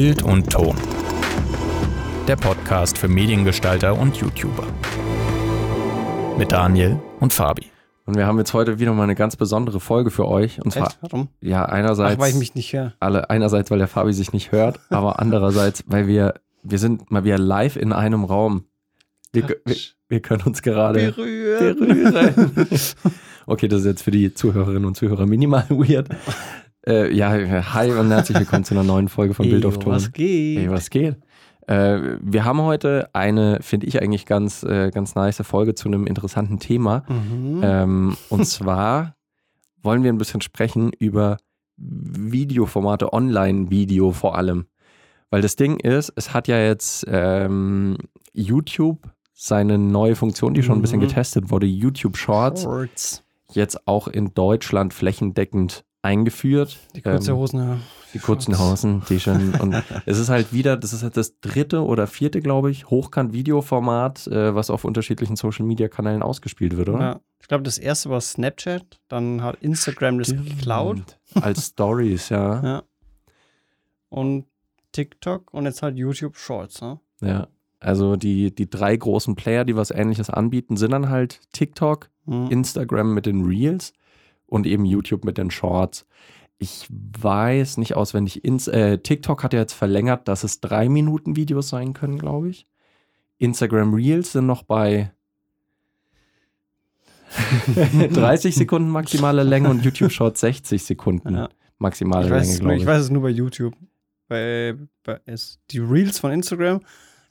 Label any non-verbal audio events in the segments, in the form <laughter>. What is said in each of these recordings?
Bild und Ton. Der Podcast für Mediengestalter und YouTuber. Mit Daniel und Fabi. Und wir haben jetzt heute wieder mal eine ganz besondere Folge für euch. Und zwar, Echt? Warum? ja, einerseits, Ach, weil ich mich nicht höre. alle, einerseits, weil der Fabi sich nicht hört, <laughs> aber andererseits, weil wir, wir sind mal wieder live in einem Raum. Wir, wir, wir können uns gerade Berühren. berühren. <laughs> okay, das ist jetzt für die Zuhörerinnen und Zuhörer minimal weird. Äh, ja, hi und herzlich willkommen zu einer neuen Folge von Bild auf Ey, Ton. Was geht? Hey, was geht? Äh, wir haben heute eine, finde ich eigentlich ganz, äh, ganz nice Folge zu einem interessanten Thema. Mhm. Ähm, und zwar wollen wir ein bisschen sprechen über Videoformate, Online-Video vor allem. Weil das Ding ist, es hat ja jetzt ähm, YouTube seine neue Funktion, die schon ein bisschen Mhm. getestet wurde, YouTube Shorts, Shorts. jetzt auch in Deutschland flächendeckend eingeführt. Die kurze Ähm, Hosen, ja. die kurzen. Hosen, die schon. Und <laughs> es ist halt wieder, das ist halt das dritte oder vierte, glaube ich, Hochkant-Videoformat, äh, was auf unterschiedlichen Social-Media-Kanälen ausgespielt wird, oder? Ja. Ich glaube, das erste war Snapchat, dann hat Instagram das geklaut Als <laughs> Stories, ja. Ja. und TikTok und jetzt halt YouTube Shorts. Ne? ja. Also die, die drei großen Player, die was ähnliches anbieten, sind dann halt TikTok, Mhm. Instagram mit den Reels und eben YouTube mit den Shorts. Ich weiß nicht auswendig. Ins, äh, TikTok hat ja jetzt verlängert, dass es drei Minuten Videos sein können, glaube ich. Instagram Reels sind noch bei <laughs> 30 Sekunden maximale Länge und YouTube Shorts 60 Sekunden Ja. maximale ich, weiß Länge, glaube ich ich. weiß es nur bei YouTube. Bei, bei es, die Reels von Instagram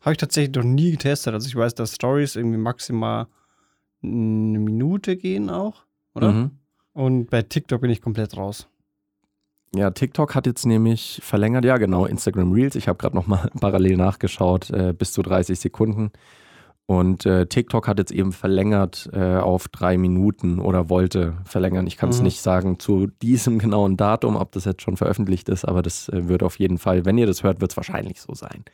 habe ich tatsächlich noch nie getestet. Also ich weiß, dass Stories irgendwie maximal eine Minute gehen auch, oder? Mhm. Und bei TikTok bin ich komplett raus. Ja, TikTok hat jetzt nämlich verlängert, ja genau, Instagram Reels. Ich habe gerade nochmal <laughs> parallel nachgeschaut, äh, bis zu 30 Sekunden. Und äh, TikTok hat jetzt eben verlängert äh, auf drei Minuten oder wollte verlängern. Ich kann es Mhm. nicht sagen zu diesem <laughs> genauen Datum, ob das jetzt schon veröffentlicht ist, aber das äh, wird auf jeden Fall, wenn ihr das hört, wird es wahrscheinlich so sein.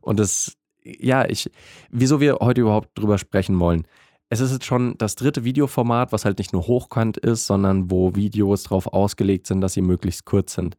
Und das, ja, ich, wieso wir heute überhaupt drüber sprechen wollen. Es ist jetzt schon das dritte Videoformat, was halt nicht nur hochkant ist, sondern wo Videos darauf ausgelegt sind, dass sie möglichst kurz sind.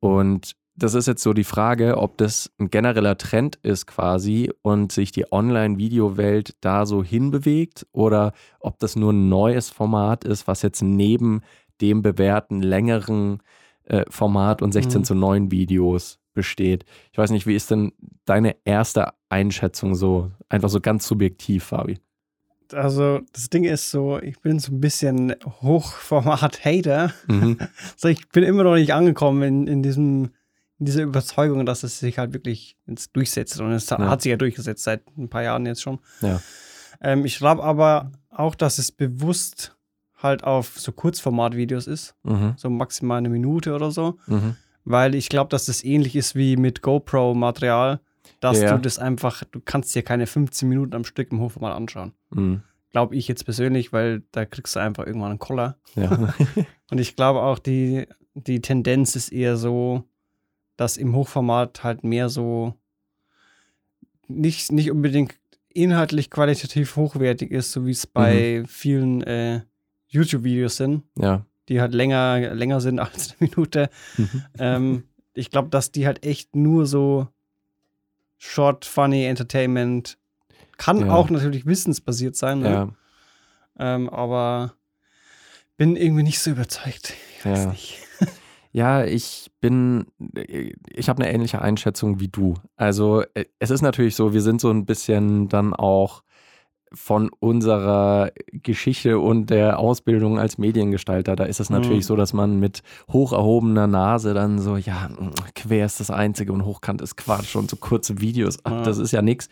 Und das ist jetzt so die Frage, ob das ein genereller Trend ist quasi und sich die Online-Video-Welt da so hinbewegt oder ob das nur ein neues Format ist, was jetzt neben dem bewährten längeren äh, Format und 16 Mhm. zu 9 Videos besteht. Ich weiß nicht, wie ist denn deine erste Einschätzung so, einfach so ganz subjektiv, Fabi? Also das Ding ist so, ich bin so ein bisschen Hochformat-Hater. Mhm. <laughs> So, ich bin immer noch nicht angekommen in, in diesem in dieser Überzeugung, dass es sich halt wirklich ins durchsetzt. Und es Ja. hat sich ja durchgesetzt seit ein paar Jahren jetzt schon. Ja. Ähm, ich glaube aber auch, dass es bewusst halt auf so Kurzformat-Videos ist, Mhm. so maximal eine Minute oder so, Mhm. weil ich glaube, dass das ähnlich ist wie mit GoPro-Material, dass Ja. du das einfach, du kannst dir keine 15 Minuten am Stück im Hochformat anschauen. Mhm. Glaube ich jetzt persönlich, weil da kriegst du einfach irgendwann einen Koller. Ja. <laughs> Und ich glaube auch, die, die Tendenz ist eher so, dass im Hochformat halt mehr so nicht, nicht unbedingt inhaltlich qualitativ hochwertig ist, so wie es bei vielen äh, YouTube-Videos sind, ja. die halt länger, länger sind <laughs> als eine Minute. Mhm. ähm, ich glaube, dass die halt echt nur so Short, Funny Entertainment kann Ja. auch natürlich wissensbasiert sein, ne? Ja. ähm, aber bin irgendwie nicht so überzeugt. Ich weiß Ja. nicht. <laughs> Ja, ich bin, ich habe eine ähnliche Einschätzung wie du. Also äh, es ist natürlich so, wir sind so ein bisschen dann auch von unserer Geschichte und der Ausbildung als Mediengestalter, da ist es natürlich Mhm. so, dass man mit hoch erhobener Nase dann so, ja, quer ist das Einzige und hochkant ist Quatsch und so kurze Videos, ach, Ja. das ist ja nichts.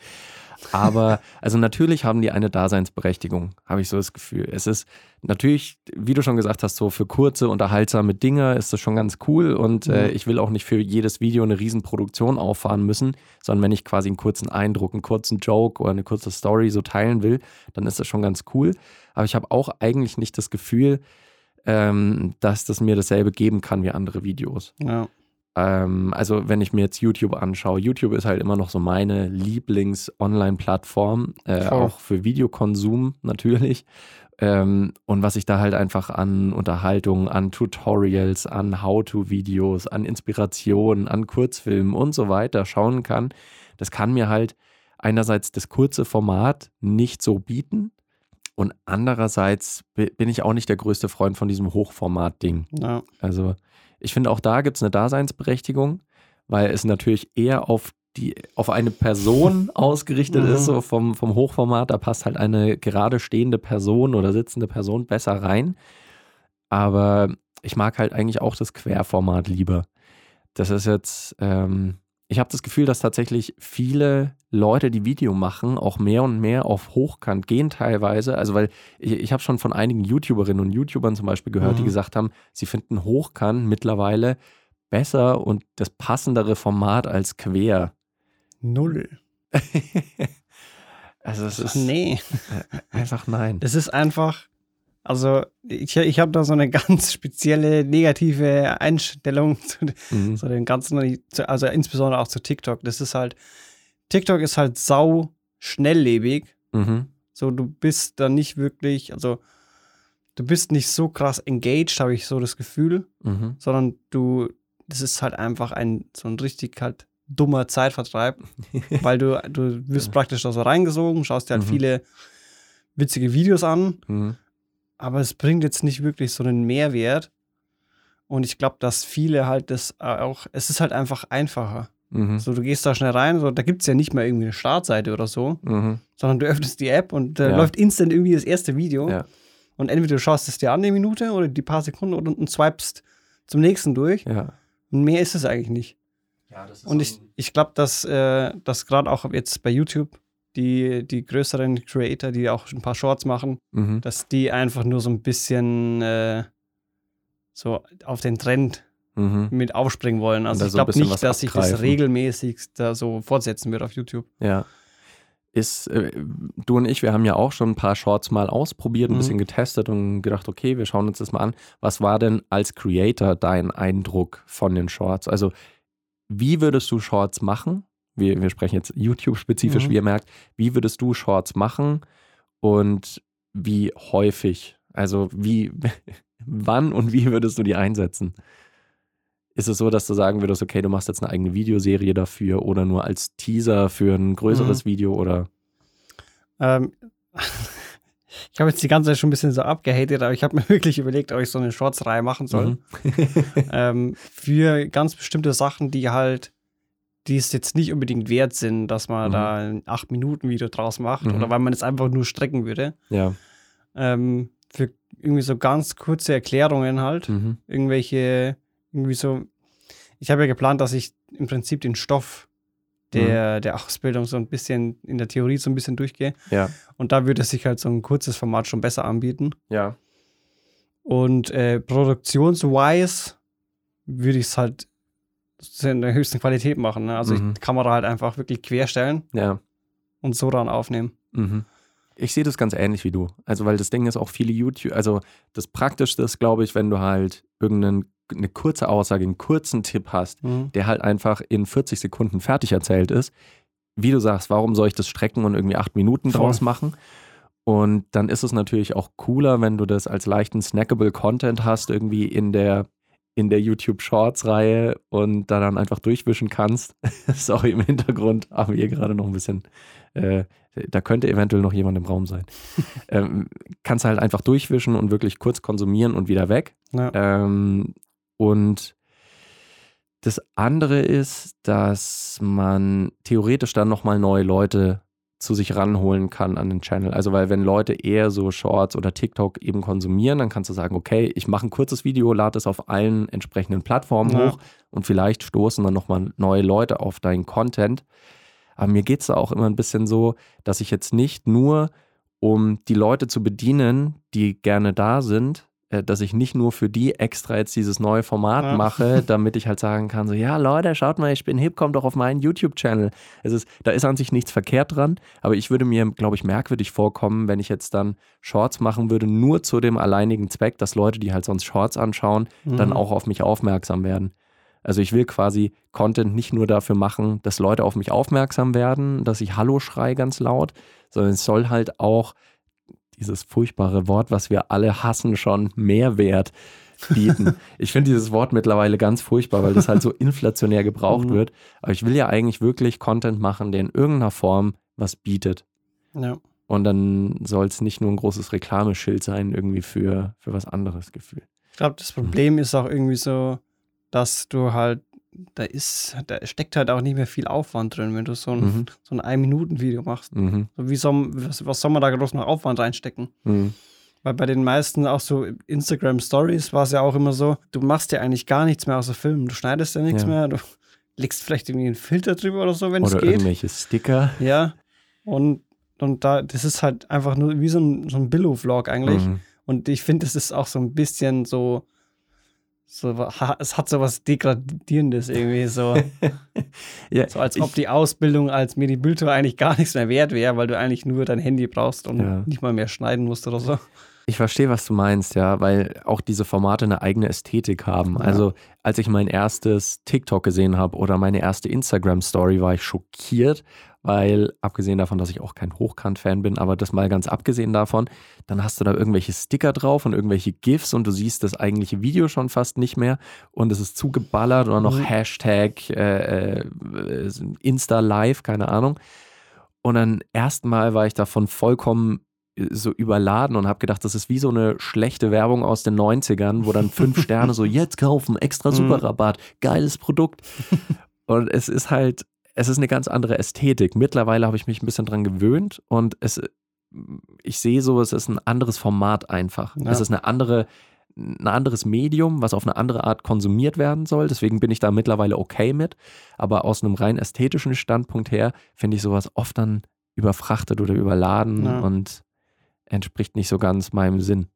Aber also natürlich haben die eine Daseinsberechtigung, habe ich so das Gefühl. Es ist natürlich, wie du schon gesagt hast, so für kurze, unterhaltsame Dinge ist das schon ganz cool und äh, Mhm. ich will auch nicht für jedes Video eine Riesenproduktion auffahren müssen, sondern wenn ich quasi einen kurzen Eindruck, einen kurzen Joke oder eine kurze Story so teilen will, dann ist das schon ganz cool. Aber ich habe auch eigentlich nicht das Gefühl, ähm, dass das mir dasselbe geben kann wie andere Videos. Ja. Ähm, also wenn ich mir jetzt YouTube anschaue, YouTube ist halt immer noch so meine Lieblings-Online-Plattform, äh, auch für Videokonsum natürlich. Ähm, und was ich da halt einfach an Unterhaltung, an Tutorials, an How-to-Videos, an Inspirationen, an Kurzfilmen und so weiter schauen kann, das kann mir halt einerseits das kurze Format nicht so bieten und andererseits bin ich auch nicht der größte Freund von diesem Hochformat-Ding. Ja. Also ich finde auch da gibt es eine Daseinsberechtigung, weil es natürlich eher auf die auf eine Person <laughs> ausgerichtet Mhm. ist, so vom, vom Hochformat, da passt halt eine gerade stehende Person oder sitzende Person besser rein. Aber ich mag halt eigentlich auch das Querformat lieber. Das ist jetzt, ähm, ich habe das Gefühl, dass tatsächlich viele Leute, die Video machen, auch mehr und mehr auf Hochkant gehen teilweise. Also weil ich, ich habe schon von einigen YouTuberinnen und YouTubern zum Beispiel gehört, die Mhm. gesagt haben, sie finden Hochkant mittlerweile besser und das passendere Format als quer. Null. <laughs> also es ist nee. <laughs> einfach nein. Das ist einfach, also ich, ich habe da so eine <laughs> ganz spezielle negative Einstellung zu, Mhm. zu dem Ganzen, also insbesondere auch zu TikTok. Das ist halt, TikTok ist halt sau schnelllebig. Mhm. So, du bist da nicht wirklich, also du bist nicht so krass engaged, habe ich so das Gefühl, Mhm. sondern du, das ist halt einfach ein so ein richtig halt dummer Zeitvertreib, <laughs> weil du, du wirst praktisch da so reingesogen, schaust dir halt Mhm. viele witzige Videos an, Mhm. Aber es bringt jetzt nicht wirklich so einen Mehrwert. Und ich glaube, dass viele halt das auch, es ist halt einfach einfacher. Mhm. So, du gehst da schnell rein, so, da gibt es ja nicht mal irgendwie eine Startseite oder so, Mhm. sondern du öffnest die App und da Ja. läuft instant irgendwie das erste Video. Ja. Und entweder du schaust es dir an, die Minute oder die paar Sekunden oder und swipest zum nächsten durch. Ja. Und mehr ist es eigentlich nicht. Und ich, ich glaube, dass, äh, dass gerade auch jetzt bei YouTube die, die größeren Creator, die auch ein paar Shorts machen, Mhm. dass die einfach nur so ein bisschen äh, so auf den Trend Mhm. mit aufspringen wollen. Also ich so glaube nicht, dass sich das regelmäßig da so fortsetzen wird auf YouTube. Ja. Ist, äh, du und ich, wir haben ja auch schon ein paar Shorts mal ausprobiert, ein Mhm. bisschen getestet und gedacht, okay, wir schauen uns das mal an. Was war denn als Creator dein Eindruck von den Shorts? Also, wie würdest du Shorts machen? Wir, wir sprechen jetzt YouTube-spezifisch, Mhm. wie ihr merkt. Wie würdest du Shorts machen und wie häufig? Also, wie, <laughs> wann und wie würdest du die einsetzen? Ist es so, dass du sagen würdest, okay, du machst jetzt eine eigene Videoserie dafür oder nur als Teaser für ein größeres Video oder? Ähm, <laughs> ich habe jetzt die ganze Zeit schon ein bisschen so abgehatet, aber ich habe mir <laughs> wirklich überlegt, ob ich so eine Shorts-Reihe machen soll. Mhm. ähm, für ganz bestimmte Sachen, die halt, die es jetzt nicht unbedingt wert sind, dass man Mhm. da ein 8-Minuten-Video draus macht Mhm. oder weil man es einfach nur strecken würde. Ja. Ähm, für irgendwie so ganz kurze Erklärungen halt. Mhm. Irgendwelche, irgendwie so. Ich habe ja geplant, dass ich im Prinzip den Stoff der, Mhm. der Ausbildung so ein bisschen in der Theorie so ein bisschen durchgehe. Ja. Und da würde sich halt so ein kurzes Format schon besser anbieten. Ja. Und äh, produktionswise würde ich es halt in der höchsten Qualität machen. Ne? Also Mhm. die Kamera halt einfach wirklich querstellen Ja. und so dann aufnehmen. Mhm. Ich sehe das ganz ähnlich wie du. Also, weil das Ding ist auch viele YouTube, also das Praktischste ist, glaube ich, wenn du halt irgendeine eine kurze Aussage, einen kurzen Tipp hast, Mhm. der halt einfach in 40 Sekunden fertig erzählt ist. Wie du sagst, warum soll ich das strecken und irgendwie acht Minuten Voll. draus machen? Und dann ist es natürlich auch cooler, wenn du das als leichten snackable Content hast, irgendwie in der, in der YouTube Shorts Reihe und da dann einfach durchwischen kannst. <laughs> Sorry, im Hintergrund haben wir hier gerade noch ein bisschen, äh, da könnte eventuell noch jemand im Raum sein. <laughs> ähm, kannst halt einfach durchwischen und wirklich kurz konsumieren und wieder weg. Ja. Ähm, und das andere ist, dass man theoretisch dann nochmal neue Leute zu sich ranholen kann an den Channel. Also weil wenn Leute eher so Shorts oder TikTok eben konsumieren, dann kannst du sagen, okay, ich mache ein kurzes Video, lade es auf allen entsprechenden Plattformen Ja. hoch und vielleicht stoßen dann nochmal neue Leute auf deinen Content. Aber mir geht es da auch immer ein bisschen so, dass ich jetzt nicht nur, um die Leute zu bedienen, die gerne da sind, dass ich nicht nur für die extra jetzt dieses neue Format Ja. mache, <laughs> damit ich halt sagen kann, so, ja Leute, schaut mal, ich bin hip, kommt doch auf meinen YouTube-Channel. Es ist, da ist an sich nichts verkehrt dran, aber ich würde mir, glaube ich, merkwürdig vorkommen, wenn ich jetzt dann Shorts machen würde, nur zu dem alleinigen Zweck, dass Leute, die halt sonst Shorts anschauen, dann Mhm. auch auf mich aufmerksam werden. Also ich will quasi Content nicht nur dafür machen, dass Leute auf mich aufmerksam werden, dass ich Hallo schrei ganz laut, sondern es soll halt auch dieses furchtbare Wort, was wir alle hassen, schon Mehrwert bieten. <laughs> ich finde dieses Wort mittlerweile ganz furchtbar, weil das halt so inflationär gebraucht Mhm. wird. Aber ich will ja eigentlich wirklich Content machen, der in irgendeiner Form was bietet. Ja. Und dann soll es nicht nur ein großes Reklameschild sein, irgendwie für, für was anderes Gefühl. Ich glaube, das Problem ist auch irgendwie so, dass du halt, da ist, da steckt halt auch nicht mehr viel Aufwand drin, wenn du so ein, Mhm. so ein Ein-Minuten-Video machst. Mhm. So wie soll, was, was soll man da groß noch Aufwand reinstecken? Mhm. Weil bei den meisten auch so Instagram Stories war es ja auch immer so, du machst ja eigentlich gar nichts mehr außer Filmen. Du schneidest ja nichts Ja. mehr, du legst vielleicht irgendwie einen Filter drüber oder so, wenn es Oder geht. irgendwelche Sticker. Ja. Und, und da, das ist halt einfach nur wie so ein, so ein Billo-Vlog eigentlich. Mhm. Und ich finde, es ist auch so ein bisschen so, so, es hat so was Degradierendes irgendwie, so, <laughs> Ja, so als ob die Ausbildung als Medibildtour eigentlich gar nichts mehr wert wäre, weil du eigentlich nur dein Handy brauchst und Ja. nicht mal mehr schneiden musst oder so. Ich verstehe, was du meinst, ja, weil auch diese Formate eine eigene Ästhetik haben. Ja. Also, als ich mein erstes TikTok gesehen habe oder meine erste Instagram-Story, war ich schockiert, weil, abgesehen davon, dass ich auch kein Hochkant-Fan bin, aber das mal ganz abgesehen davon, dann hast du da irgendwelche Sticker drauf und irgendwelche GIFs und du siehst das eigentliche Video schon fast nicht mehr und es ist zugeballert oder noch Mhm. Hashtag äh, äh, Insta-Live, keine Ahnung. Und dann erstmal war ich davon vollkommen äh, so überladen und habe gedacht, das ist wie so eine schlechte Werbung aus den 90ern, wo dann fünf Sterne so, <laughs> jetzt kaufen, extra Mhm. Superrabatt, geiles Produkt. <laughs> Und es ist halt, es ist eine ganz andere Ästhetik. Mittlerweile habe ich mich ein bisschen dran gewöhnt und es, ich sehe so, es ist ein anderes Format einfach. Ja. Es ist eine andere, ein anderes Medium, was auf eine andere Art konsumiert werden soll. Deswegen bin ich da mittlerweile okay mit. Aber aus einem rein ästhetischen Standpunkt her finde ich sowas oft dann überfrachtet oder überladen Ja. und entspricht nicht so ganz meinem Sinn.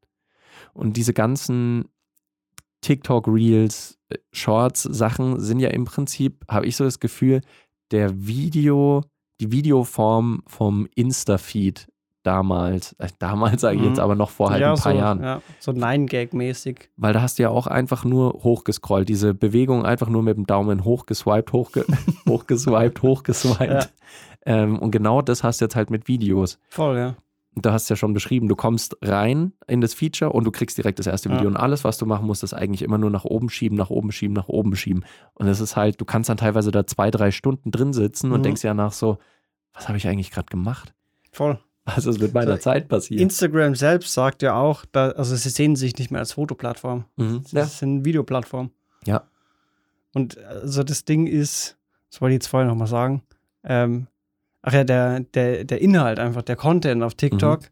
Und diese ganzen TikTok-Reels, äh, Shorts-Sachen sind ja im Prinzip, habe ich so das Gefühl, der Video, die Videoform vom Insta-Feed damals. Äh, damals sage ich Mhm. jetzt aber noch vor halt ja, ein paar so, Jahren. Ja, so Nine-Gag-mäßig. Weil da hast du ja auch einfach nur hochgescrollt. Diese Bewegung einfach nur mit dem Daumen hochgeswiped, hochge <laughs> hochgeswiped, hochgeswiped. Ja. Ähm, und genau das hast du jetzt halt mit Videos. Voll, ja. Und Du hast ja schon beschrieben, du kommst rein in das Feature und du kriegst direkt das erste Ja. Video. Und alles, was du machen musst, ist eigentlich immer nur nach oben schieben, nach oben schieben, nach oben schieben. Und es ist halt, du kannst dann teilweise da zwei, drei Stunden drin sitzen und Mhm. denkst ja nach so, was habe ich eigentlich gerade gemacht? Voll. Was ist mit meiner So, Zeit passiert? Instagram selbst sagt ja auch, da, also sie sehen sich nicht mehr als Fotoplattform. Mhm. Das Ja. sind Videoplattformen. Ja. Und also das Ding ist, das wollte ich jetzt vorher nochmal sagen, ähm, ach ja, der, der, der Inhalt einfach, der Content auf TikTok Mhm.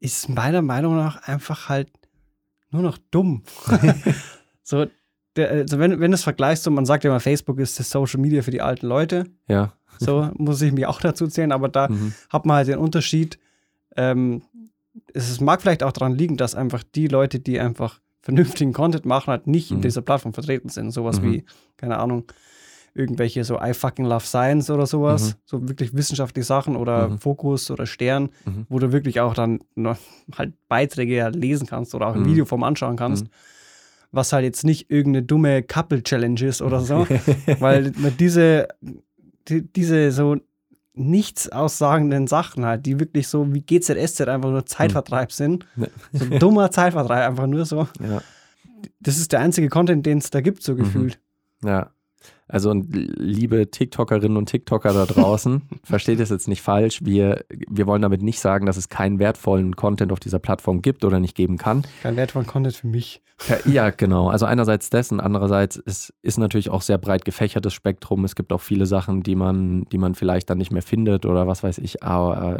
ist meiner Meinung nach einfach halt nur noch dumm. <laughs> so, der, also wenn, wenn du es vergleichst, so, man sagt ja immer, Facebook ist das Social Media für die alten Leute. ja. So muss ich mich auch dazu zählen, aber da Mhm. hat man halt den Unterschied. Ähm, es mag vielleicht auch daran liegen, dass einfach die Leute, die einfach vernünftigen Content machen, halt nicht in Mhm. dieser Plattform vertreten sind. Sowas Mhm. wie, keine Ahnung, irgendwelche so I fucking love science oder sowas. Mhm. So wirklich wissenschaftliche Sachen oder Mhm. Fokus oder Stern, Mhm. wo du wirklich auch dann noch halt Beiträge lesen kannst oder auch ein Mhm. Videoform anschauen kannst. Mhm. Was halt jetzt nicht irgendeine dumme Couple-Challenge ist oder so. <laughs> weil man diese, die, diese so nichts aussagenden Sachen halt, die wirklich so wie GZSZ einfach nur Zeitvertreib sind. Ja. So ein dummer Zeitvertreib, einfach nur so. ja. Das ist der einzige Content, den es da gibt, so Mhm. gefühlt. Ja. Also liebe TikTokerinnen und TikToker da draußen, <laughs> versteht es jetzt nicht falsch. Wir, wir wollen damit nicht sagen, dass es keinen wertvollen Content auf dieser Plattform gibt oder nicht geben kann. Kein wertvollen Content für mich. Ja, genau. Also einerseits dessen, andererseits ist, ist natürlich auch sehr breit gefächertes Spektrum. Es gibt auch viele Sachen, die man, die man vielleicht dann nicht mehr findet oder was weiß ich. Aber äh,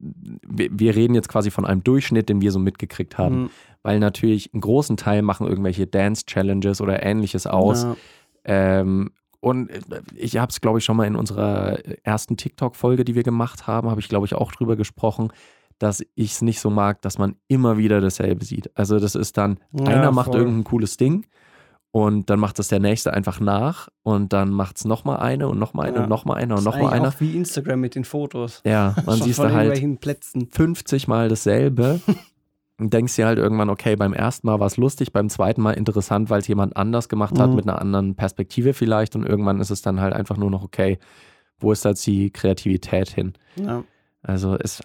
wir, wir reden jetzt quasi von einem Durchschnitt, den wir so mitgekriegt haben. Mhm. Weil natürlich einen großen Teil machen irgendwelche Dance-Challenges oder ähnliches aus. Ja. Ähm, und äh, ich habe es, glaube ich, schon mal in unserer ersten TikTok-Folge, die wir gemacht haben, habe ich, glaube ich, auch drüber gesprochen, dass ich es nicht so mag, dass man immer wieder dasselbe sieht. Also das ist dann, Ja, einer macht voll. irgendein cooles Ding und dann macht das der Nächste einfach nach und dann macht es nochmal eine und nochmal eine Ja. und nochmal eine und nochmal einer. auch wie Instagram mit den Fotos. Ja, <laughs> man von da halt irgendwelchen Plätzen. 50 Mal dasselbe <laughs> denkst dir halt irgendwann, okay, beim ersten Mal war es lustig, beim zweiten Mal interessant, weil es jemand anders gemacht hat, Mhm. mit einer anderen Perspektive vielleicht und irgendwann ist es dann halt einfach nur noch, okay, wo ist jetzt die Kreativität hin? Ja. Also es,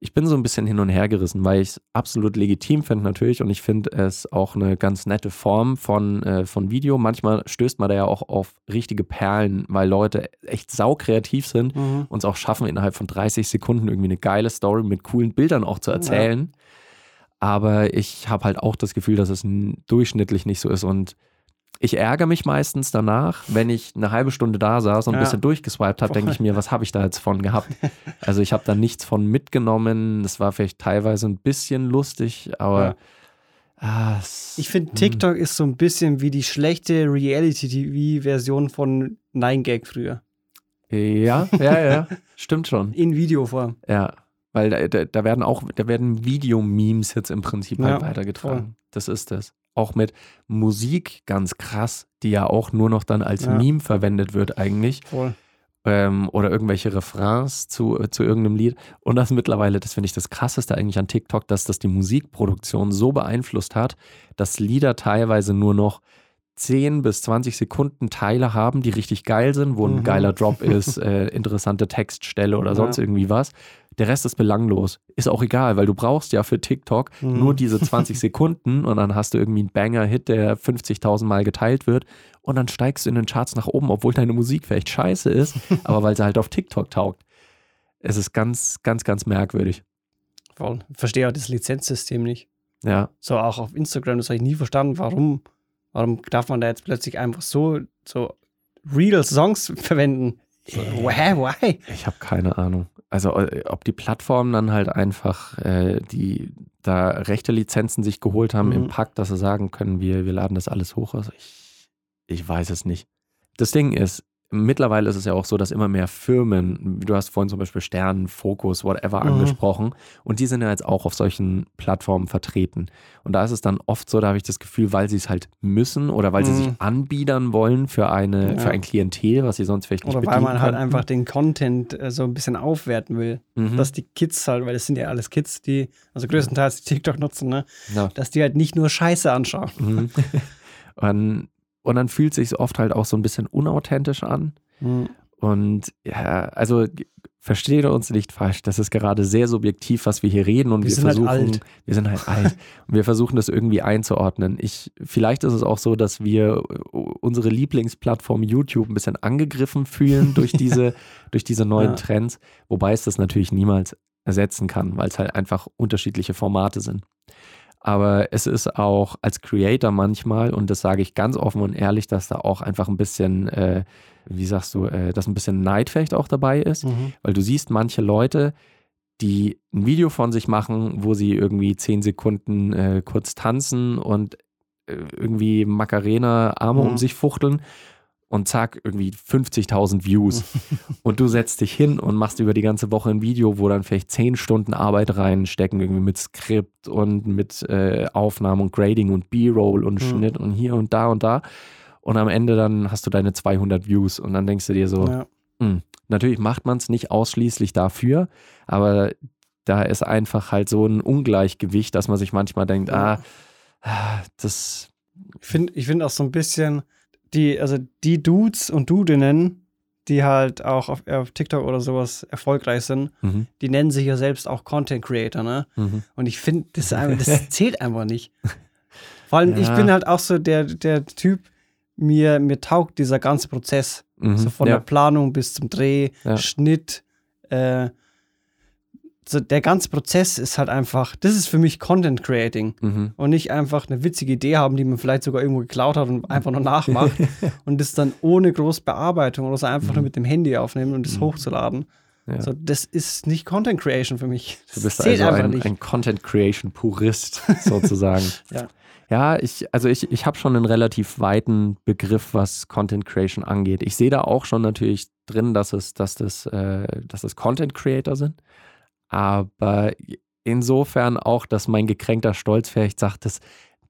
ich bin so ein bisschen hin und her gerissen, weil ich es absolut legitim finde natürlich und ich finde es auch eine ganz nette Form von, äh, von Video. Manchmal stößt man da ja auch auf richtige Perlen, weil Leute echt saukreativ sind Mhm. und es auch schaffen, innerhalb von 30 Sekunden irgendwie eine geile Story mit coolen Bildern auch zu erzählen. Aber ich habe halt auch das Gefühl, dass es durchschnittlich nicht so ist und ich ärgere mich meistens danach, wenn ich eine halbe Stunde da saß und ein Ja. bisschen durchgeswiped habe, denke ich mir, <laughs> was habe ich da jetzt von gehabt? Also ich habe da nichts von mitgenommen. Es war vielleicht teilweise ein bisschen lustig, aber Ja. ah, es- Ich finde, hm. TikTok ist so ein bisschen wie die schlechte Reality-TV-Version von 9gag früher. ja, ja, ja, <laughs> stimmt schon. In Videoform. Ja, weil da, da, da werden auch, da werden Videomemes jetzt im Prinzip Ja, halt weitergetragen. voll. Das ist das. Auch mit Musik ganz krass, die ja auch nur noch dann als Ja. Meme verwendet wird eigentlich. Voll. ähm, oder irgendwelche Refrains zu, äh, zu irgendeinem Lied. Und das mittlerweile, das finde ich das Krasseste eigentlich an TikTok, dass das die Musikproduktion so beeinflusst hat, dass Lieder teilweise nur noch 10 bis 20 Sekunden Teile haben, die richtig geil sind, wo ein Mhm. geiler Drop <laughs> ist, äh, interessante Textstelle oder Ja. sonst irgendwie was. Der Rest ist belanglos. Ist auch egal, weil du brauchst ja für TikTok Mhm. nur diese 20 <laughs> Sekunden und dann hast du irgendwie einen Banger-Hit, der 50.000 Mal geteilt wird und dann steigst du in den Charts nach oben, obwohl deine Musik vielleicht scheiße ist, <laughs> aber weil sie halt auf TikTok taugt. Es ist ganz, ganz, ganz merkwürdig. Voll. Ich verstehe auch das Lizenzsystem nicht. Ja, So auch auf Instagram, das habe ich nie verstanden. Warum, warum darf man da jetzt plötzlich einfach so, so real Songs <laughs> verwenden? So, hä, why? ich habe keine Ahnung. Also äh, ob die Plattformen dann halt einfach äh, die da rechte Lizenzen sich geholt haben Mhm. im Pakt, dass sie sagen können, wir, wir laden das alles hoch. Also ich, ich weiß es nicht. Das Ding ist, mittlerweile ist es ja auch so, dass immer mehr Firmen, du hast vorhin zum Beispiel Stern, Fokus, whatever Mhm. angesprochen, und die sind ja jetzt auch auf solchen Plattformen vertreten. Und da ist es dann oft so, da habe ich das Gefühl, weil sie es halt müssen oder weil sie Mhm. sich anbiedern wollen für eine, Ja. für ein Klientel, was sie sonst vielleicht nicht Oder weil man halt könnten. einfach den Content äh, so ein bisschen aufwerten will. Mhm. Dass die Kids halt, weil das sind ja alles Kids, die, also größtenteils die TikTok nutzen, ne? ja. Dass die halt nicht nur Scheiße anschauen. Mhm. <laughs> und, und dann fühlt sich oft halt auch so ein bisschen unauthentisch an. Und ja, also versteht uns nicht falsch, das ist gerade sehr subjektiv, was wir hier reden und Wir wir, sind halt versuchen, alt. wir sind halt <laughs> alt und wir versuchen das irgendwie einzuordnen. Ich, vielleicht ist es auch so, dass wir unsere Lieblingsplattform YouTube ein bisschen angegriffen fühlen durch <laughs> diese, durch diese neuen Ja. Trends, wobei es das natürlich niemals ersetzen kann, weil es halt einfach unterschiedliche Formate sind. Aber es ist auch als Creator manchmal, und das sage ich ganz offen und ehrlich, dass da auch einfach ein bisschen, äh, wie sagst du, äh, dass ein bisschen Neid vielleicht auch dabei ist. Mhm. Weil du siehst manche Leute, die ein Video von sich machen, wo sie irgendwie zehn Sekunden äh, kurz tanzen und äh, irgendwie Macarena Arme Mhm. um sich fuchteln und zack, irgendwie 50.000 Views. <laughs> und du setzt dich hin und machst über die ganze Woche ein Video, wo dann vielleicht zehn Stunden Arbeit reinstecken, irgendwie mit Skript und mit äh, Aufnahmen und Grading und B-Roll und Mhm. Schnitt und hier und da und da. Und am Ende dann hast du deine 200 Views und dann denkst du dir so, Ja. Natürlich macht man es nicht ausschließlich dafür, aber da ist einfach halt so ein Ungleichgewicht, dass man sich manchmal denkt, ah, ah, das, Ich finde ich find auch so ein bisschen, die, also die Dudes und Dudinnen, die halt auch auf, auf TikTok oder sowas erfolgreich sind, mhm, die nennen sich ja selbst auch Content Creator, ne? mhm, Und ich finde, das, das <laughs> zählt einfach nicht. Vor allem, ich Ja. bin halt auch so der, der Typ, mir, mir taugt dieser ganze Prozess. mhm, So von ja, der Planung bis zum Dreh, Ja. Schnitt. Äh, so der ganze Prozess ist halt einfach, das ist für mich Content Creating. mhm, Und nicht einfach eine witzige Idee haben, die man vielleicht sogar irgendwo geklaut hat und einfach nur nachmacht. <laughs> und das dann ohne große Bearbeitung oder so einfach nur mit dem Handy aufnehmen und das Mhm. hochzuladen. ja. So, das ist nicht Content Creation für mich. Das Du bist also ein, ein Content Creation Purist <laughs> sozusagen. Ja. Ja, ich, also ich, ich habe schon einen relativ weiten Begriff, was Content Creation angeht. Ich sehe da auch schon natürlich drin, dass es, dass das, äh, dass das Content Creator sind. Aber insofern auch, dass mein gekränkter Stolz vielleicht sagt, das,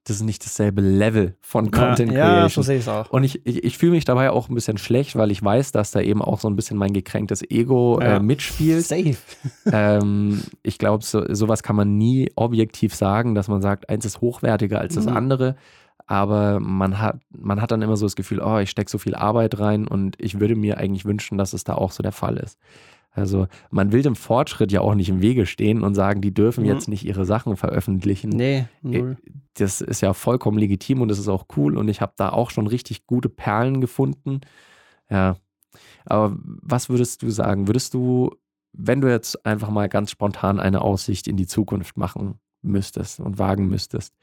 das ist nicht dasselbe Level von Content ja, ja, so Creation. sehe ich es auch. Und ich, ich, ich fühle mich dabei auch ein bisschen schlecht, weil ich weiß, dass da eben auch so ein bisschen mein gekränktes Ego Ja. äh, mitspielt Safe. <laughs> ähm, ich glaube, so, sowas kann man nie objektiv sagen, dass man sagt, eins ist hochwertiger als das Mhm. andere. Aber man hat, man hat dann immer so das Gefühl, oh, ich stecke so viel Arbeit rein und ich würde mir eigentlich wünschen, dass es da auch so der Fall ist. Also man will dem Fortschritt ja auch nicht im Wege stehen und sagen, die dürfen Mhm. jetzt nicht ihre Sachen veröffentlichen. Nee, null. Das ist ja vollkommen legitim und das ist auch cool und ich habe da auch schon richtig gute Perlen gefunden. Ja. Aber was würdest du sagen? Würdest du, wenn du jetzt einfach mal ganz spontan eine Aussicht in die Zukunft machen müsstest und wagen müsstest,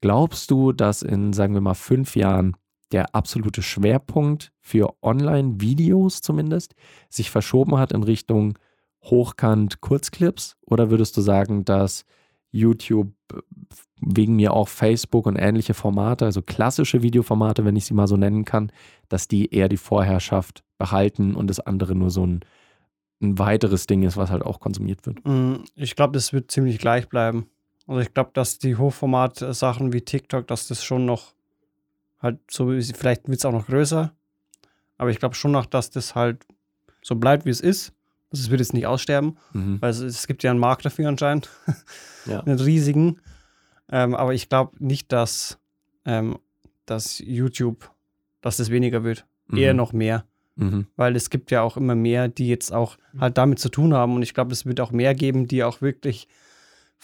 glaubst du, dass in, sagen wir mal, fünf Jahren der absolute Schwerpunkt für Online-Videos zumindest sich verschoben hat in Richtung Hochkant-Kurzclips? Oder würdest du sagen, dass YouTube äh, wegen mir auch Facebook und ähnliche Formate, also klassische Videoformate, wenn ich sie mal so nennen kann, dass die eher die Vorherrschaft behalten und das andere nur so ein, ein weiteres Ding ist, was halt auch konsumiert wird? Mm, Ich glaube, das wird ziemlich gleich bleiben. Also ich glaube, dass die Hochformat-Sachen wie TikTok, dass das schon noch halt so, vielleicht wird es auch noch größer. Aber ich glaube schon noch, dass das halt so bleibt, wie es ist. Also es wird jetzt nicht aussterben, Mhm. weil es, es gibt ja einen Markt dafür anscheinend, <laughs> Ja. einen riesigen. Ähm, aber ich glaube nicht, dass, ähm, dass YouTube, dass das weniger wird. Eher Mhm. noch mehr. Mhm. weil es gibt ja auch immer mehr, die jetzt auch halt damit zu tun haben. Und ich glaube, es wird auch mehr geben, die auch wirklich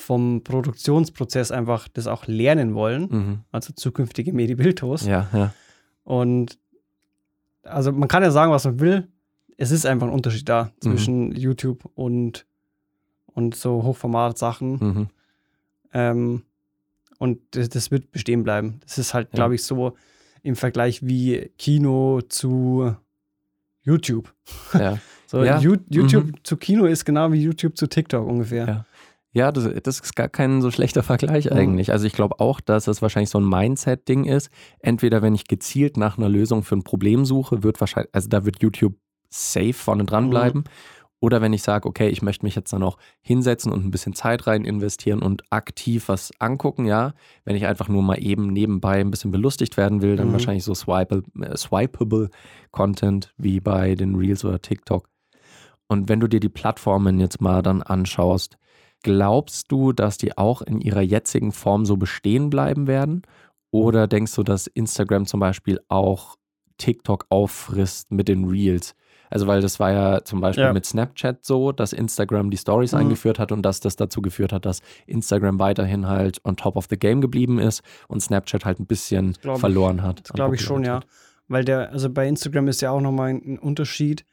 vom Produktionsprozess einfach das auch lernen wollen. Mhm. Also zukünftige Medibiltos. Ja, ja. Und also man kann ja sagen, was man will. Es ist einfach ein Unterschied da Mhm. zwischen YouTube und, und so Hochformat-Sachen. Mhm. Ähm, und das, das wird bestehen bleiben. Das ist halt, Ja. glaube ich, so im Vergleich wie Kino zu YouTube. ja. <laughs> So, Ja. You- YouTube Mhm. zu Kino ist genau wie YouTube zu TikTok ungefähr. Ja. Das, das ist gar kein so schlechter Vergleich Mhm. eigentlich. Also ich glaube auch, dass das wahrscheinlich so ein Mindset-Ding ist. Entweder wenn ich gezielt nach einer Lösung für ein Problem suche, wird wahrscheinlich, also da wird YouTube safe vorne dran Mhm. bleiben. Oder wenn ich sage, okay, ich möchte mich jetzt dann auch hinsetzen und ein bisschen Zeit rein investieren und aktiv was angucken, ja. Wenn ich einfach nur mal eben nebenbei ein bisschen belustigt werden will, dann Mhm. wahrscheinlich so swipe, äh, swipeable Content wie bei den Reels oder TikTok. Und wenn du dir die Plattformen jetzt mal dann anschaust, glaubst du, dass die auch in ihrer jetzigen Form so bestehen bleiben werden? Oder denkst du, dass Instagram zum Beispiel auch TikTok auffrisst mit den Reels? Also, weil das war ja zum Beispiel Ja. mit Snapchat so, dass Instagram die Stories Mhm. eingeführt hat und dass das dazu geführt hat, dass Instagram weiterhin halt on top of the game geblieben ist und Snapchat halt ein bisschen verloren hat. Das glaube ich schon, ja. Weil der, also bei Instagram ist ja auch nochmal ein Unterschied.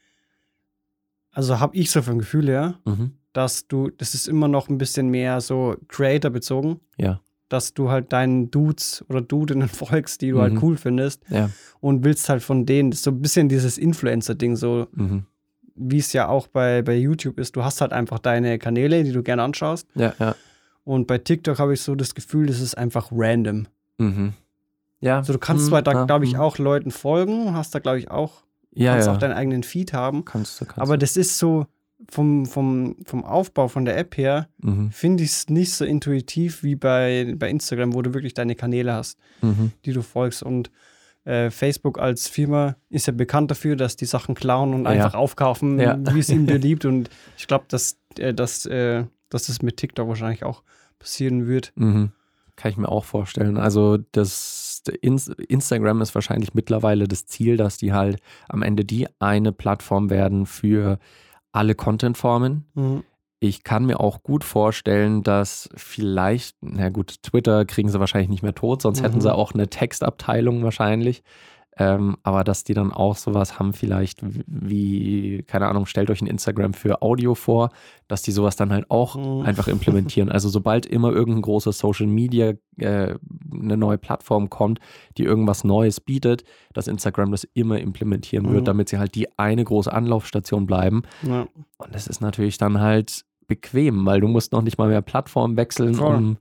Also habe ich so vom Gefühl her, Mhm. dass du, das ist immer noch ein bisschen mehr so Creator bezogen. Ja. Dass du halt deinen Dudes oder Dudenen <laughs> folgst, die du Mhm. halt cool findest Ja. und willst halt von denen, so ein bisschen dieses Influencer-Ding, so Mhm. wie es ja auch bei, bei YouTube ist. Du hast halt einfach deine Kanäle, die du gerne anschaust. Ja, ja. Und bei TikTok habe ich so das Gefühl, das ist einfach random. Mhm. Ja. Also du kannst Mhm. zwar da, Ja. glaube ich, Mhm. auch Leuten folgen, hast da, glaube ich, auch, ja, kannst ja. auch deinen eigenen Feed haben. kannst du, kannst Aber das ist so, vom, vom, vom Aufbau von der App her, Mhm. finde ich es nicht so intuitiv wie bei, bei Instagram, wo du wirklich deine Kanäle hast, Mhm. die du folgst. Und äh, Facebook als Firma ist ja bekannt dafür, dass die Sachen klauen und Ja. einfach aufkaufen, Ja. wie es ihnen <laughs> beliebt. Und ich glaube, dass, äh, dass, äh, dass das mit TikTok wahrscheinlich auch passieren wird. Mhm. Kann ich mir auch vorstellen. Also das Ins- Instagram ist wahrscheinlich mittlerweile das Ziel, dass die halt am Ende die eine Plattform werden für alle Contentformen. Mhm. Ich kann mir auch gut vorstellen, dass vielleicht, na gut, Twitter kriegen sie wahrscheinlich nicht mehr tot, sonst hätten Mhm. sie auch eine Textabteilung wahrscheinlich. Ähm, aber dass die dann auch sowas haben, vielleicht wie, keine Ahnung, stellt euch ein Instagram für Audio vor, dass die sowas dann halt auch Mhm. einfach implementieren. Also sobald immer irgendein großes Social Media, äh, eine neue Plattform kommt, die irgendwas Neues bietet, dass Instagram das immer implementieren Mhm. wird, damit sie halt die eine große Anlaufstation bleiben. Ja. Und das ist natürlich dann halt bequem, weil du musst noch nicht mal mehr Plattformen wechseln, Voll. um,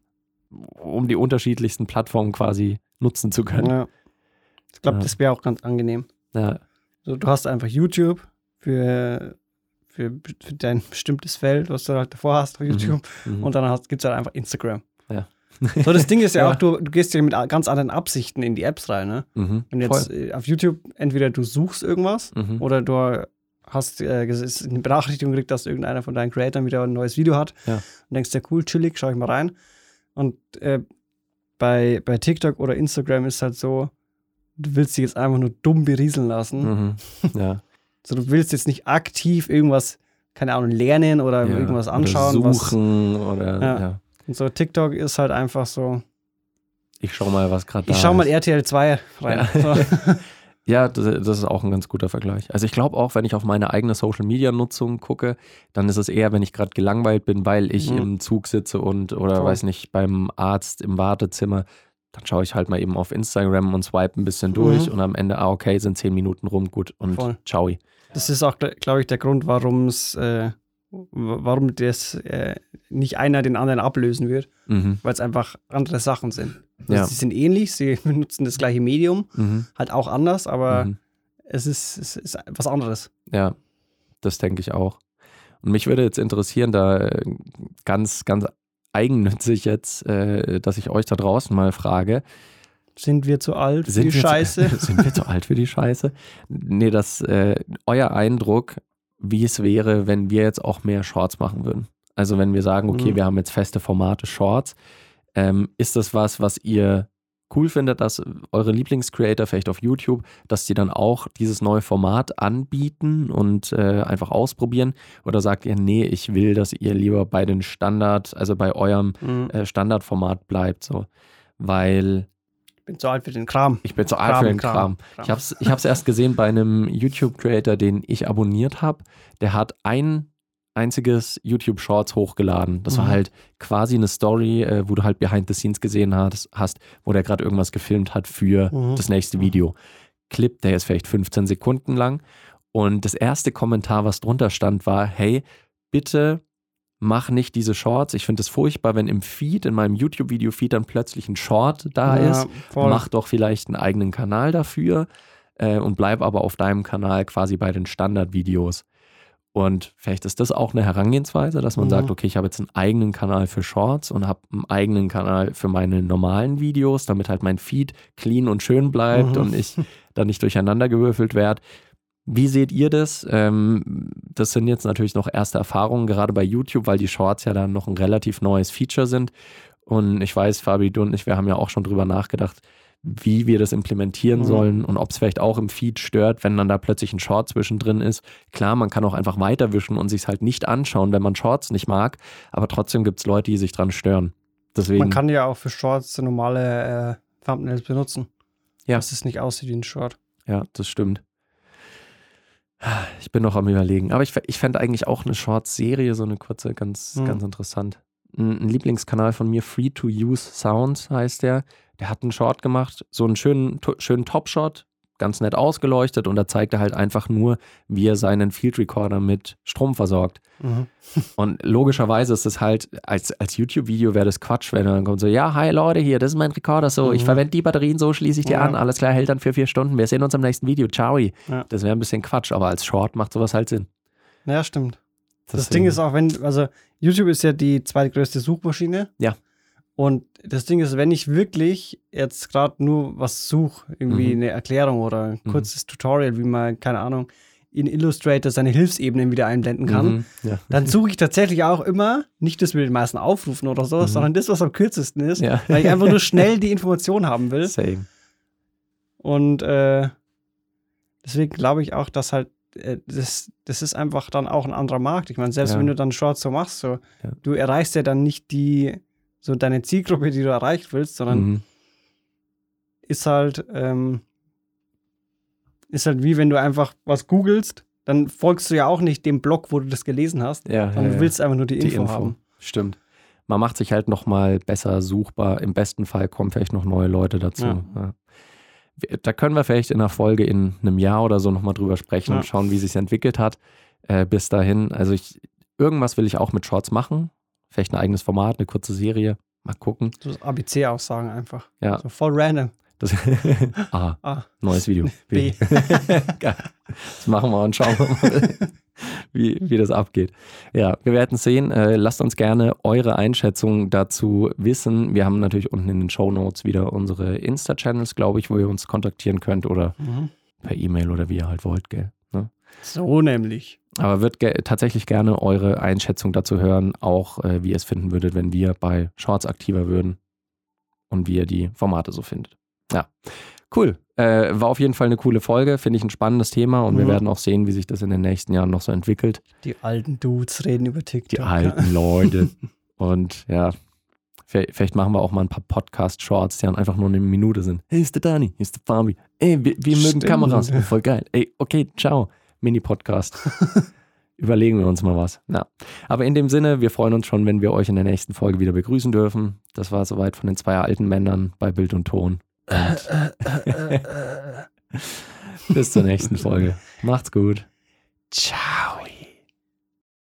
um die unterschiedlichsten Plattformen quasi nutzen zu können. Ja. Ich glaube, Ja. das wäre auch ganz angenehm. Ja, So, du hast einfach YouTube für, für, für dein bestimmtes Feld, was du halt davor hast auf YouTube. mhm. Und dann gibt es halt einfach Instagram. Ja. So, das Ding ist ja, <laughs> Ja. auch, du, du gehst ja mit ganz anderen Absichten in die Apps rein. Ne? mhm. Und jetzt äh, auf YouTube, entweder du suchst irgendwas Voll. Mhm. oder du hast äh, eine Benachrichtigung gekriegt, dass irgendeiner von deinen Creatoren wieder ein neues Video hat. Ja. Und denkst dir, cool, chillig, schau ich mal rein. Und äh, bei, bei TikTok oder Instagram ist halt so, du willst dich jetzt einfach nur dumm berieseln lassen. Mhm. <laughs> Ja. So, du willst jetzt nicht aktiv irgendwas keine Ahnung, lernen oder Ja, irgendwas anschauen. Oder was, suchen oder Ja. ja. und so TikTok ist halt einfach so. Ich schau mal, was gerade da Ich schau mal. RTL 2 rein. Ja. So. <laughs> <laughs> Ja, das, das ist auch ein ganz guter Vergleich. Also ich glaube auch, wenn ich auf meine eigene Social-Media-Nutzung gucke, dann ist es eher, wenn ich gerade gelangweilt bin, weil ich Mhm. im Zug sitze und oder Voll. weiß nicht, beim Arzt im Wartezimmer, dann schaue ich halt mal eben auf Instagram und swipe ein bisschen durch Mhm. und am Ende, ah, okay, sind zehn Minuten rum, gut und Voll. ciao. Das ist auch, glaube ich, der Grund, warum es, äh, warum das äh, nicht einer den anderen ablösen wird, Mhm. weil es einfach andere Sachen sind. Also Ja. Sie sind ähnlich, sie <laughs> benutzen das gleiche Medium, Mhm. halt auch anders, aber Mhm. es, ist, es ist was anderes. Ja, das denke ich auch. Und mich würde jetzt interessieren, da äh, ganz, ganz eigennützig jetzt, äh, dass ich euch da draußen mal frage, Sind wir zu alt für Sind die wir Scheiße? Zu, <laughs> sind wir zu alt für die Scheiße? Nee, das, äh, euer Eindruck, wie es wäre, wenn wir jetzt auch mehr Shorts machen würden. Also wenn wir sagen, okay, Mhm. wir haben jetzt feste Formate Shorts, ähm, ist das was, was ihr cool findet, dass eure Lieblingscreator vielleicht auf YouTube, dass die dann auch dieses neue Format anbieten und äh, einfach ausprobieren? Oder sagt ihr, nee, ich will, dass ihr lieber bei den Standard, also bei eurem Mhm. äh, Standardformat bleibt, so? Weil Ich bin zu alt für den Kram. ich bin zu alt für den Kram. Ich habe es ich hab's erst gesehen bei einem YouTube-Creator, den ich abonniert habe. Der hat ein einziges YouTube-Shorts hochgeladen. Das war Mhm. halt quasi eine Story, äh, wo du halt Behind the Scenes gesehen hast, hast wo der gerade irgendwas gefilmt hat für Mhm. das nächste Video. Clip, der ist vielleicht 15 Sekunden lang. Und das erste Kommentar, was drunter stand, war: Hey, bitte mach nicht diese Shorts. Ich finde es furchtbar, wenn im Feed, in meinem YouTube-Video-Feed dann plötzlich ein Short da ist voll. mach doch vielleicht einen eigenen Kanal dafür äh, und bleib aber auf deinem Kanal quasi bei den Standardvideos. Und vielleicht ist das auch eine Herangehensweise, dass man Mhm. sagt, okay, ich habe jetzt einen eigenen Kanal für Shorts und habe einen eigenen Kanal für meine normalen Videos, damit halt mein Feed clean und schön bleibt Mhm. und ich da nicht durcheinander gewürfelt werde. Wie seht ihr das? Ähm, das sind jetzt natürlich noch erste Erfahrungen, gerade bei YouTube, weil die Shorts ja dann noch ein relativ neues Feature sind. Und ich weiß, Fabi, du und ich, wir haben ja auch schon drüber nachgedacht, wie wir das implementieren Mhm. sollen und ob es vielleicht auch im Feed stört, wenn dann da plötzlich ein Short zwischendrin ist. Klar, man kann auch einfach weiterwischen und sich es halt nicht anschauen, wenn man Shorts nicht mag, aber trotzdem gibt es Leute, die sich dran stören. Deswegen, Man kann ja auch für Shorts normale äh, Thumbnails benutzen. Ja. Dass es nicht aussieht wie ein Short. ja, das stimmt. Ich bin noch am überlegen. Aber ich, ich fände eigentlich auch eine Shorts-Serie, so eine kurze, ganz, Mhm. ganz interessant. Ein, Lieblingskanal von mir, Free to Use Sounds heißt der. Der hat einen Short gemacht, so einen schönen, schönen Top-Shot, ganz nett ausgeleuchtet und da zeigt er halt einfach nur, wie er seinen Field Recorder mit Strom versorgt. Mhm. Und logischerweise ist es halt, als, als YouTube-Video wäre das Quatsch, wenn er dann kommt so, ja, hi Leute, hier, das ist mein Recorder, so, ich Mhm. verwende die Batterien, so schließe ich die Ja. an, alles klar, hält dann für vier Stunden, wir sehen uns im nächsten Video, ciao. Ja. Das wäre ein bisschen Quatsch, aber als Short macht sowas halt Sinn. Ja, stimmt. Das Deswegen- Ding ist auch, wenn, also YouTube ist ja die zweitgrößte Suchmaschine. Ja. Und das Ding ist, wenn ich wirklich jetzt gerade nur was suche, irgendwie Mhm. eine Erklärung oder ein kurzes Tutorial, wie man, keine Ahnung, in Illustrator seine Hilfsebenen wieder einblenden kann, Mhm, ja. dann suche ich tatsächlich auch immer nicht das mit den meisten Aufrufen oder so, Mhm. sondern das, was am kürzesten ist, Ja. weil ich einfach nur <laughs> schnell die Information haben will. Same. Und äh, deswegen glaube ich auch, dass halt das, das ist einfach dann auch ein anderer Markt. Ich meine, selbst Ja. wenn du dann Shorts so machst, so, Ja. du erreichst ja dann nicht die, so deine Zielgruppe, die du erreicht willst, sondern Mhm. ist halt, ähm, ist halt wie wenn du einfach was googelst, dann folgst du ja auch nicht dem Blog, wo du das gelesen hast, Ja, sondern ja, du ja. willst einfach nur die, die Info, Info. haben. Stimmt. Man macht sich halt nochmal besser suchbar. Im besten Fall kommen vielleicht noch neue Leute dazu. Da können wir vielleicht in einer Folge in einem Jahr oder so nochmal drüber sprechen Ja. und schauen, wie sich entwickelt hat. Äh, bis dahin, also ich, irgendwas will ich auch mit Shorts machen. Vielleicht ein eigenes Format, eine kurze Serie. Mal gucken. So das ABC aussagen einfach. Ja. So voll random. Das, <laughs> A, A. neues Video. B. <laughs> Geil. Das machen wir und schauen wir mal, <laughs> wie, wie das abgeht. Ja, wir werden sehen. Äh, lasst uns gerne eure Einschätzung dazu wissen. Wir haben natürlich unten in den Show Notes wieder unsere Insta-Channels, glaube ich, wo ihr uns kontaktieren könnt oder Mhm. per E-Mail oder wie ihr halt wollt, gell? Ne? So nämlich. Aber wird ge tatsächlich gerne eure Einschätzung dazu hören, auch äh, wie ihr es finden würdet, wenn wir bei Shorts aktiver würden und wie ihr die Formate so findet. Ja, cool. Äh, war auf jeden Fall eine coole Folge, finde ich ein spannendes Thema und wir Mhm. werden auch sehen, wie sich das in den nächsten Jahren noch so entwickelt. Die alten Dudes reden über TikTok. Die alten Leute. <laughs> Und ja, vi- vielleicht machen wir auch mal ein paar Podcast-Shorts, die dann einfach nur eine Minute sind. Hey, ist der Dani, hier ist der Fabi. Ey, wir, wir mögen. Kameras. Voll geil. Ey, okay, ciao. Mini-Podcast. <laughs> Überlegen wir uns mal was. Ja. Aber in dem Sinne, wir freuen uns schon, wenn wir euch in der nächsten Folge wieder begrüßen dürfen. Das war soweit von den zwei alten Männern bei Bild und Ton. Und bis zur nächsten Folge. Macht's gut. Ciao.